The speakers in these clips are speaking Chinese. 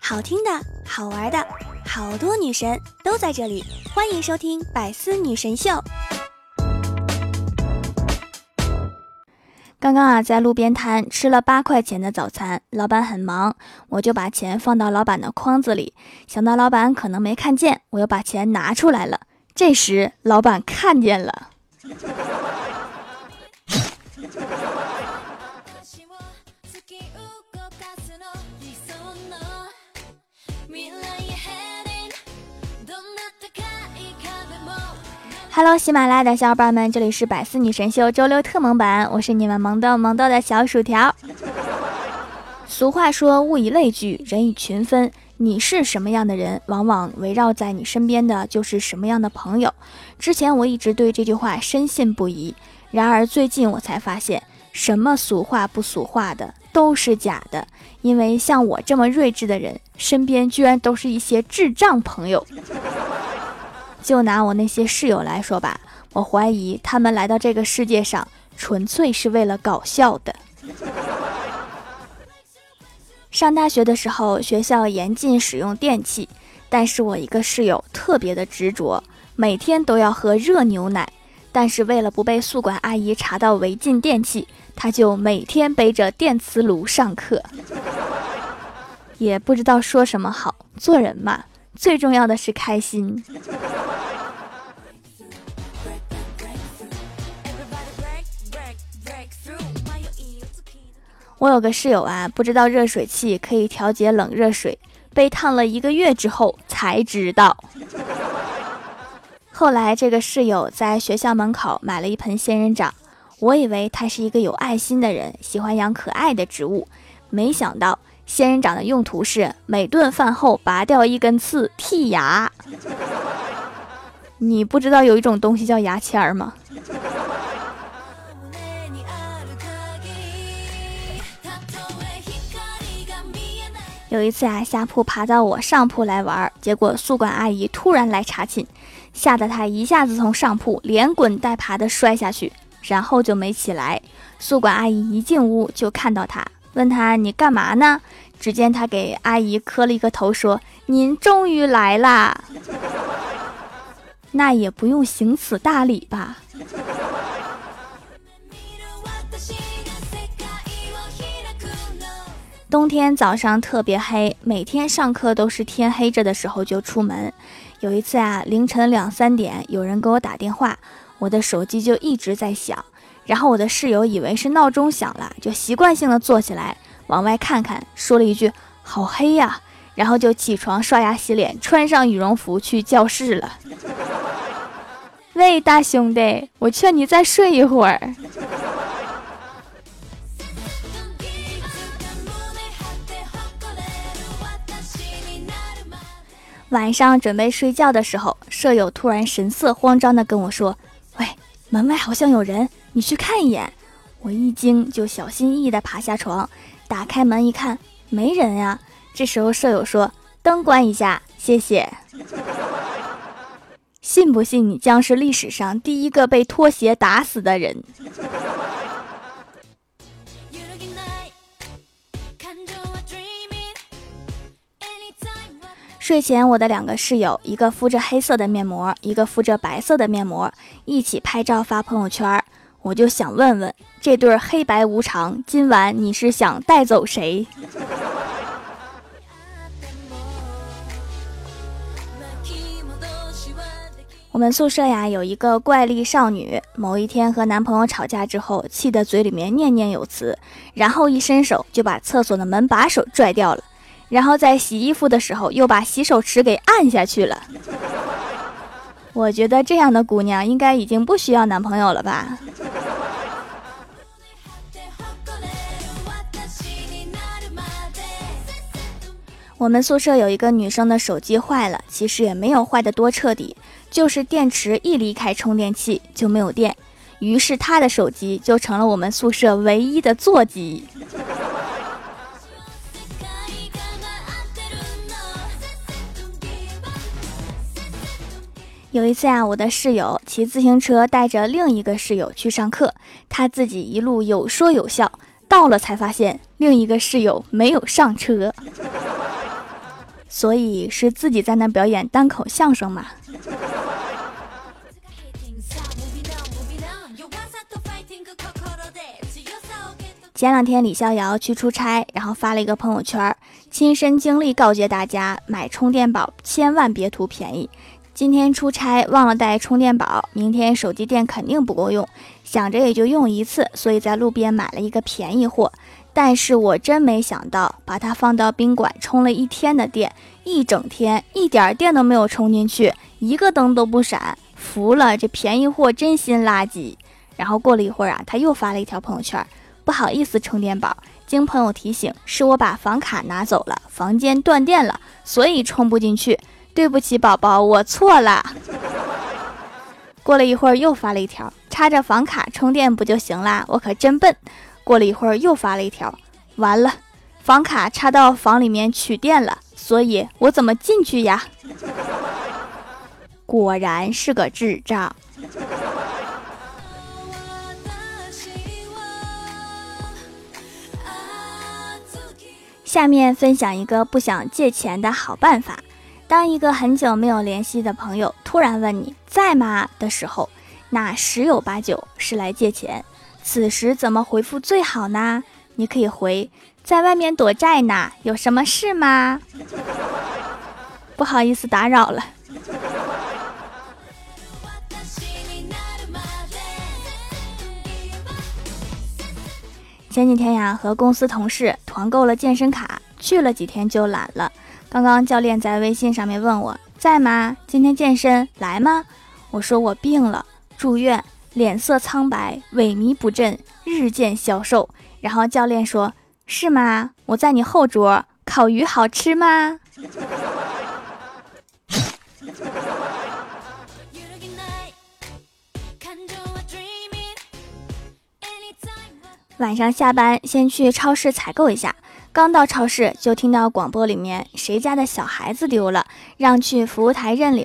好听的，好玩的，好多女神都在这里，欢迎收听《百思女神秀》。刚刚啊，在路边摊吃了八块钱的早餐，老板很忙，我就把钱放到老板的筐子里，想到老板可能没看见，我又把钱拿出来了。这时，老板看见了。Hello，喜马拉雅的小伙伴们，这里是百思女神秀周六特萌版，我是你们萌豆萌豆的小薯条。俗话说，物以类聚，人以群分。你是什么样的人，往往围绕在你身边的就是什么样的朋友。之前我一直对这句话深信不疑，然而最近我才发现，什么俗话不俗话的都是假的。因为像我这么睿智的人，身边居然都是一些智障朋友。就拿我那些室友来说吧，我怀疑他们来到这个世界上纯粹是为了搞笑的。上大学的时候，学校严禁使用电器，但是我一个室友特别的执着，每天都要喝热牛奶。但是为了不被宿管阿姨查到违禁电器，他就每天背着电磁炉上课。也不知道说什么好，做人嘛，最重要的是开心。我有个室友啊，不知道热水器可以调节冷热水，被烫了一个月之后才知道。后来这个室友在学校门口买了一盆仙人掌，我以为他是一个有爱心的人，喜欢养可爱的植物，没想到仙人掌的用途是每顿饭后拔掉一根刺剔牙。你不知道有一种东西叫牙签吗？有一次啊，下铺爬到我上铺来玩，结果宿管阿姨突然来查寝，吓得他一下子从上铺连滚带爬的摔下去，然后就没起来。宿管阿姨一进屋就看到他，问他你干嘛呢？只见他给阿姨磕了一个头，说：“您终于来啦，那也不用行此大礼吧。”冬天早上特别黑，每天上课都是天黑着的时候就出门。有一次啊，凌晨两三点，有人给我打电话，我的手机就一直在响。然后我的室友以为是闹钟响了，就习惯性的坐起来往外看看，说了一句“好黑呀”，然后就起床刷牙洗脸，穿上羽绒服去教室了。喂，大兄弟，我劝你再睡一会儿。晚上准备睡觉的时候，舍友突然神色慌张的跟我说：“喂，门外好像有人，你去看一眼。”我一惊，就小心翼翼地爬下床，打开门一看，没人呀。这时候舍友说：“灯关一下，谢谢。”信不信你将是历史上第一个被拖鞋打死的人？睡前，我的两个室友，一个敷着黑色的面膜，一个敷着白色的面膜，一起拍照发朋友圈。我就想问问，这对黑白无常，今晚你是想带走谁？我们宿舍呀，有一个怪力少女，某一天和男朋友吵架之后，气得嘴里面念念有词，然后一伸手就把厕所的门把手拽掉了。然后在洗衣服的时候，又把洗手池给按下去了。我觉得这样的姑娘应该已经不需要男朋友了吧？我们宿舍有一个女生的手机坏了，其实也没有坏的多彻底，就是电池一离开充电器就没有电，于是她的手机就成了我们宿舍唯一的座机。有一次啊，我的室友骑自行车带着另一个室友去上课，他自己一路有说有笑，到了才发现另一个室友没有上车，所以是自己在那表演单口相声嘛。前两天李逍遥去出差，然后发了一个朋友圈，亲身经历告诫大家买充电宝千万别图便宜。今天出差忘了带充电宝，明天手机电肯定不够用，想着也就用一次，所以在路边买了一个便宜货。但是我真没想到，把它放到宾馆充了一天的电，一整天一点电都没有充进去，一个灯都不闪，服了，这便宜货真心垃圾。然后过了一会儿啊，他又发了一条朋友圈。不好意思，充电宝。经朋友提醒，是我把房卡拿走了，房间断电了，所以充不进去。对不起，宝宝，我错了。过了一会儿，又发了一条，插着房卡充电不就行啦？我可真笨。过了一会儿，又发了一条，完了，房卡插到房里面取电了，所以我怎么进去呀？果然是个智障。下面分享一个不想借钱的好办法。当一个很久没有联系的朋友突然问你在吗的时候，那十有八九是来借钱。此时怎么回复最好呢？你可以回在外面躲债呢，有什么事吗？不好意思打扰了。前几天呀，和公司同事团购了健身卡，去了几天就懒了。刚刚教练在微信上面问我在吗？今天健身来吗？我说我病了，住院，脸色苍白，萎靡不振，日渐消瘦。然后教练说：“是吗？我在你后桌，烤鱼好吃吗？” 晚上下班先去超市采购一下，刚到超市就听到广播里面谁家的小孩子丢了，让去服务台认领。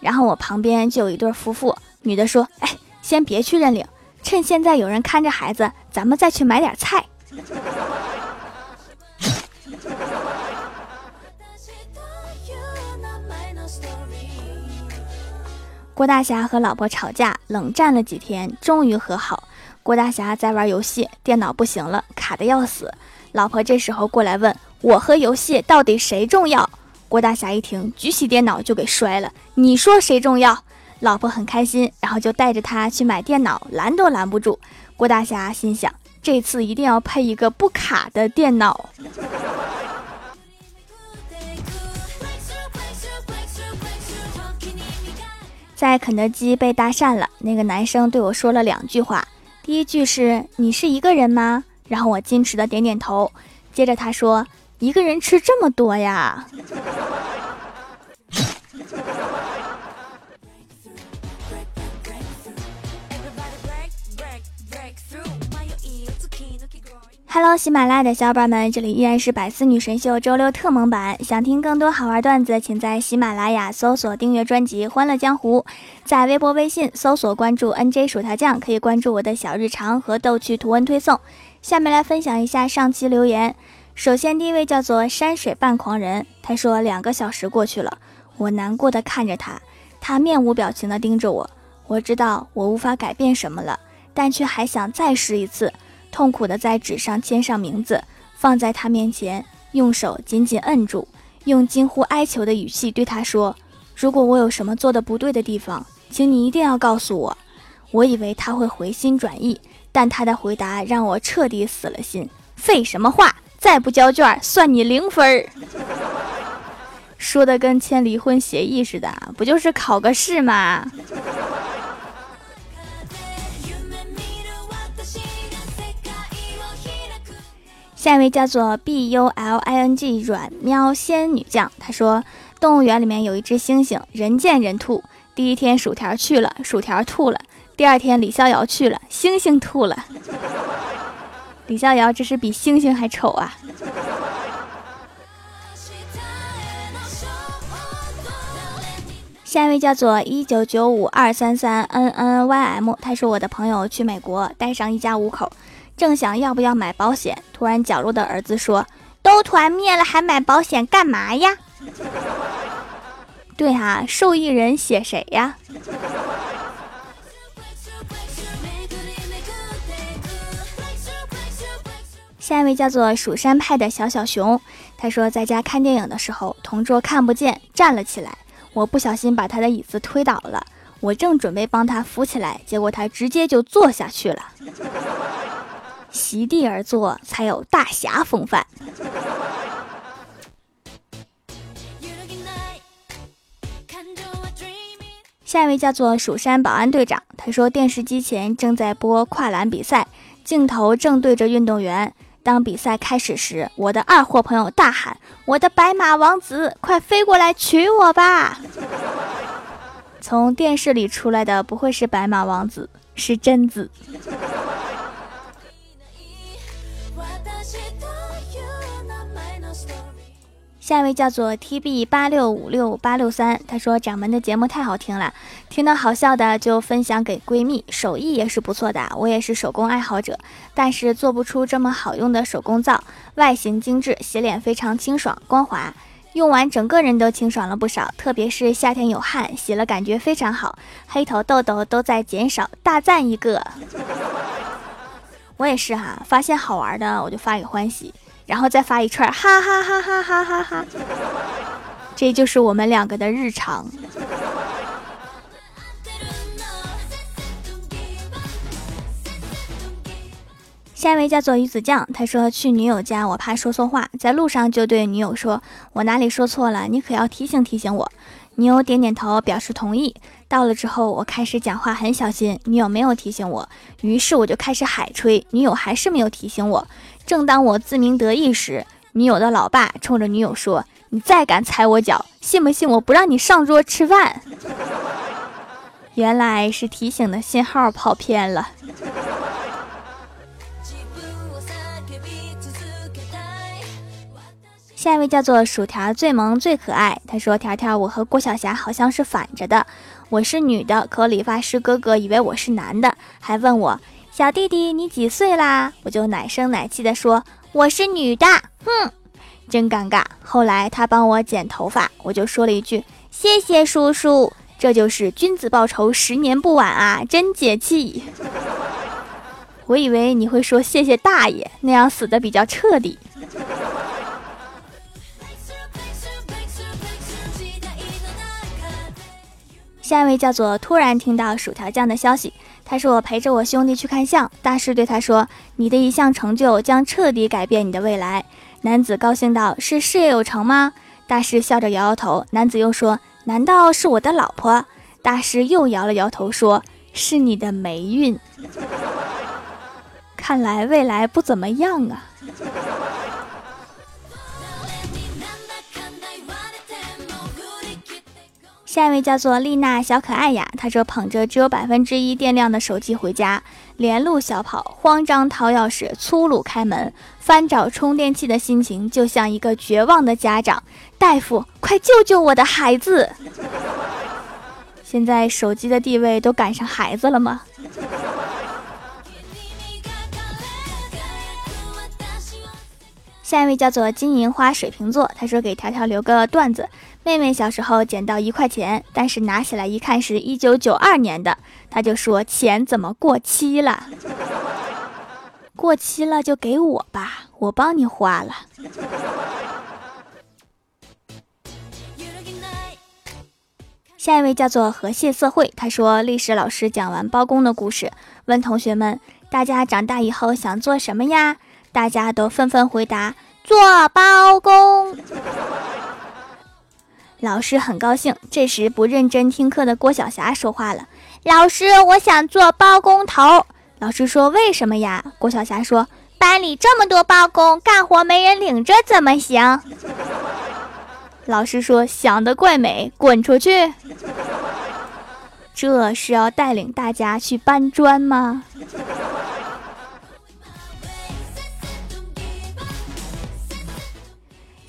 然后我旁边就有一对夫妇，女的说：“哎，先别去认领，趁现在有人看着孩子，咱们再去买点菜。” 郭大侠和老婆吵架，冷战了几天，终于和好。郭大侠在玩游戏，电脑不行了，卡的要死。老婆这时候过来问我和游戏到底谁重要？郭大侠一听，举起电脑就给摔了。你说谁重要？老婆很开心，然后就带着他去买电脑，拦都拦不住。郭大侠心想，这次一定要配一个不卡的电脑。在肯德基被搭讪了，那个男生对我说了两句话。第一句是你是一个人吗？然后我矜持的点点头。接着他说一个人吃这么多呀。Hello，喜马拉雅的小伙伴们，这里依然是百思女神秀周六特蒙版。想听更多好玩段子，请在喜马拉雅搜索订阅专辑《欢乐江湖》，在微博、微信搜索关注 NJ 薯条酱，可以关注我的小日常和逗趣图文推送。下面来分享一下上期留言。首先，第一位叫做山水半狂人，他说两个小时过去了，我难过的看着他，他面无表情的盯着我。我知道我无法改变什么了，但却还想再试一次。痛苦地在纸上签上名字，放在他面前，用手紧紧摁住，用近乎哀求的语气对他说：“如果我有什么做的不对的地方，请你一定要告诉我。”我以为他会回心转意，但他的回答让我彻底死了心。废什么话！再不交卷，算你零分儿。说的跟签离婚协议似的，不就是考个试吗？下一位叫做 B U L I N G 软喵仙女酱，他说动物园里面有一只猩猩，人见人吐。第一天薯条去了，薯条吐了；第二天李逍遥去了，星星吐了。李逍遥这是比星星还丑啊！下一位叫做一九九五二三三 N N Y M，他说我的朋友去美国，带上一家五口。正想要不要买保险，突然角落的儿子说：“都团灭了，还买保险干嘛呀？”对啊，受益人写谁呀？下一位叫做蜀山派的小小熊，他说在家看电影的时候，同桌看不见站了起来，我不小心把他的椅子推倒了，我正准备帮他扶起来，结果他直接就坐下去了。席地而坐才有大侠风范。下一位叫做蜀山保安队长，他说电视机前正在播跨栏比赛，镜头正对着运动员。当比赛开始时，我的二货朋友大喊：“我的白马王子，快飞过来娶我吧！”从电视里出来的不会是白马王子，是贞子。下一位叫做 T B 八六五六八六三，他说掌门的节目太好听了，听到好笑的就分享给闺蜜，手艺也是不错的。我也是手工爱好者，但是做不出这么好用的手工皂，外形精致，洗脸非常清爽光滑，用完整个人都清爽了不少。特别是夏天有汗，洗了感觉非常好，黑头痘痘都在减少，大赞一个。我也是哈，发现好玩的我就发给欢喜。然后再发一串，哈哈哈哈哈哈哈！这就是我们两个的日常。下一位叫做鱼子酱，他说去女友家，我怕说错话，在路上就对女友说：“我哪里说错了？你可要提醒提醒我。”女友点点头表示同意。到了之后，我开始讲话很小心，女友没有提醒我，于是我就开始海吹，女友还是没有提醒我。正当我自鸣得意时，女友的老爸冲着女友说：“你再敢踩我脚，信不信我不让你上桌吃饭？”原来是提醒的信号跑偏了。下一位叫做薯条最萌最可爱，他说：“条条，我和郭晓霞好像是反着的，我是女的，可理发师哥哥以为我是男的，还问我。”小弟弟，你几岁啦？我就奶声奶气的说我是女的。哼，真尴尬。后来他帮我剪头发，我就说了一句谢谢叔叔。这就是君子报仇，十年不晚啊，真解气。我以为你会说谢谢大爷，那样死的比较彻底。下一位叫做突然听到薯条酱的消息。他说：“我陪着我兄弟去看相，大师对他说：‘你的一项成就将彻底改变你的未来。’男子高兴道：‘是事业有成吗？’大师笑着摇摇头。男子又说：‘难道是我的老婆？’大师又摇了摇头，说：‘是你的霉运。’看来未来不怎么样啊。”下一位叫做丽娜小可爱呀，她说捧着只有百分之一电量的手机回家，连路小跑，慌张掏钥匙，粗鲁开门，翻找充电器的心情就像一个绝望的家长。大夫，快救救我的孩子！现在手机的地位都赶上孩子了吗？下一位叫做金银花水瓶座，他说给条条留个段子。妹妹小时候捡到一块钱，但是拿起来一看是一九九二年的，她就说钱怎么过期了？过期了就给我吧，我帮你花了。下一位叫做河蟹社会，他说历史老师讲完包公的故事，问同学们：大家长大以后想做什么呀？大家都纷纷回答：做包公。老师很高兴，这时不认真听课的郭晓霞说话了：“老师，我想做包工头。”老师说：“为什么呀？”郭晓霞说：“班里这么多包工，干活没人领着怎么行？”老师说：“想得怪美，滚出去！”这是要带领大家去搬砖吗？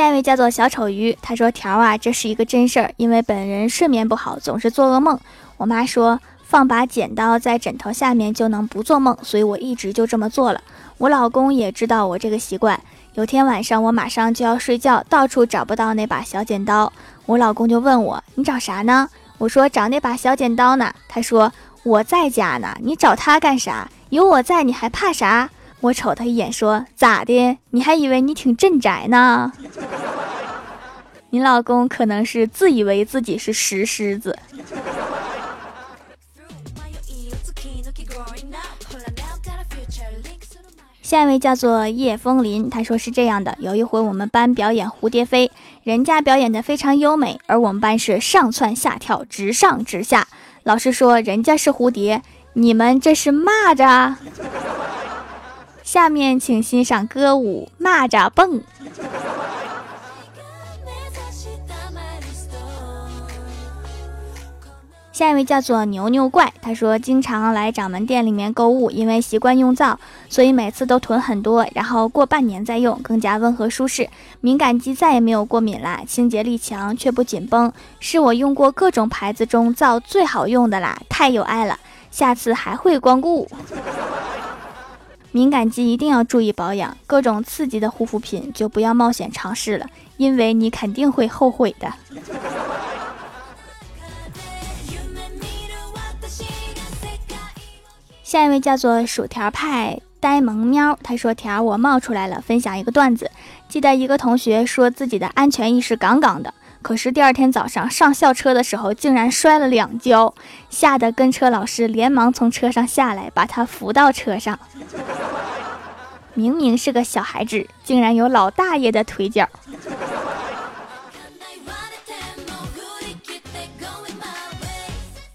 下一位叫做小丑鱼，他说：“条啊，这是一个真事儿，因为本人睡眠不好，总是做噩梦。我妈说，放把剪刀在枕头下面就能不做梦，所以我一直就这么做了。我老公也知道我这个习惯。有天晚上我马上就要睡觉，到处找不到那把小剪刀，我老公就问我：“你找啥呢？”我说：“找那把小剪刀呢。”他说：“我在家呢，你找它干啥？有我在，你还怕啥？”我瞅他一眼说：“咋的？你还以为你挺镇宅呢？”你老公可能是自以为自己是石狮子。下一位叫做叶枫林，他说是这样的：有一回我们班表演蝴蝶飞，人家表演的非常优美，而我们班是上蹿下跳，直上直下。老师说人家是蝴蝶，你们这是蚂蚱。下面请欣赏歌舞《蚂蚱蹦》。下一位叫做牛牛怪，他说经常来掌门店里面购物，因为习惯用皂，所以每次都囤很多，然后过半年再用，更加温和舒适。敏感肌再也没有过敏啦，清洁力强却不紧绷，是我用过各种牌子中皂最好用的啦，太有爱了，下次还会光顾。敏感肌一定要注意保养，各种刺激的护肤品就不要冒险尝试了，因为你肯定会后悔的。下一位叫做薯条派呆萌喵，他说：“条我冒出来了，分享一个段子。记得一个同学说自己的安全意识杠杠的，可是第二天早上上校车的时候竟然摔了两跤，吓得跟车老师连忙从车上下来，把他扶到车上。明明是个小孩子，竟然有老大爷的腿脚。”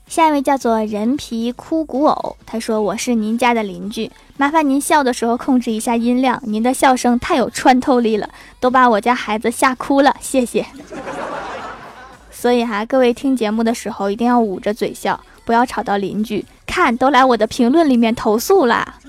下一位叫做人皮枯骨偶，他说：“我是您家的邻居，麻烦您笑的时候控制一下音量，您的笑声太有穿透力了，都把我家孩子吓哭了，谢谢。所以哈，各位听节目的时候一定要捂着嘴笑，不要吵到邻居，看都来我的评论里面投诉啦。”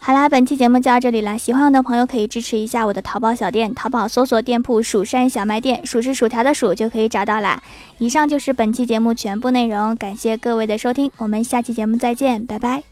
好啦，本期节目就到这里啦。喜欢我的朋友可以支持一下我的淘宝小店，淘宝搜索店铺“蜀山小卖店”，数是薯条的数就可以找到啦。以上就是本期节目全部内容，感谢各位的收听，我们下期节目再见，拜拜。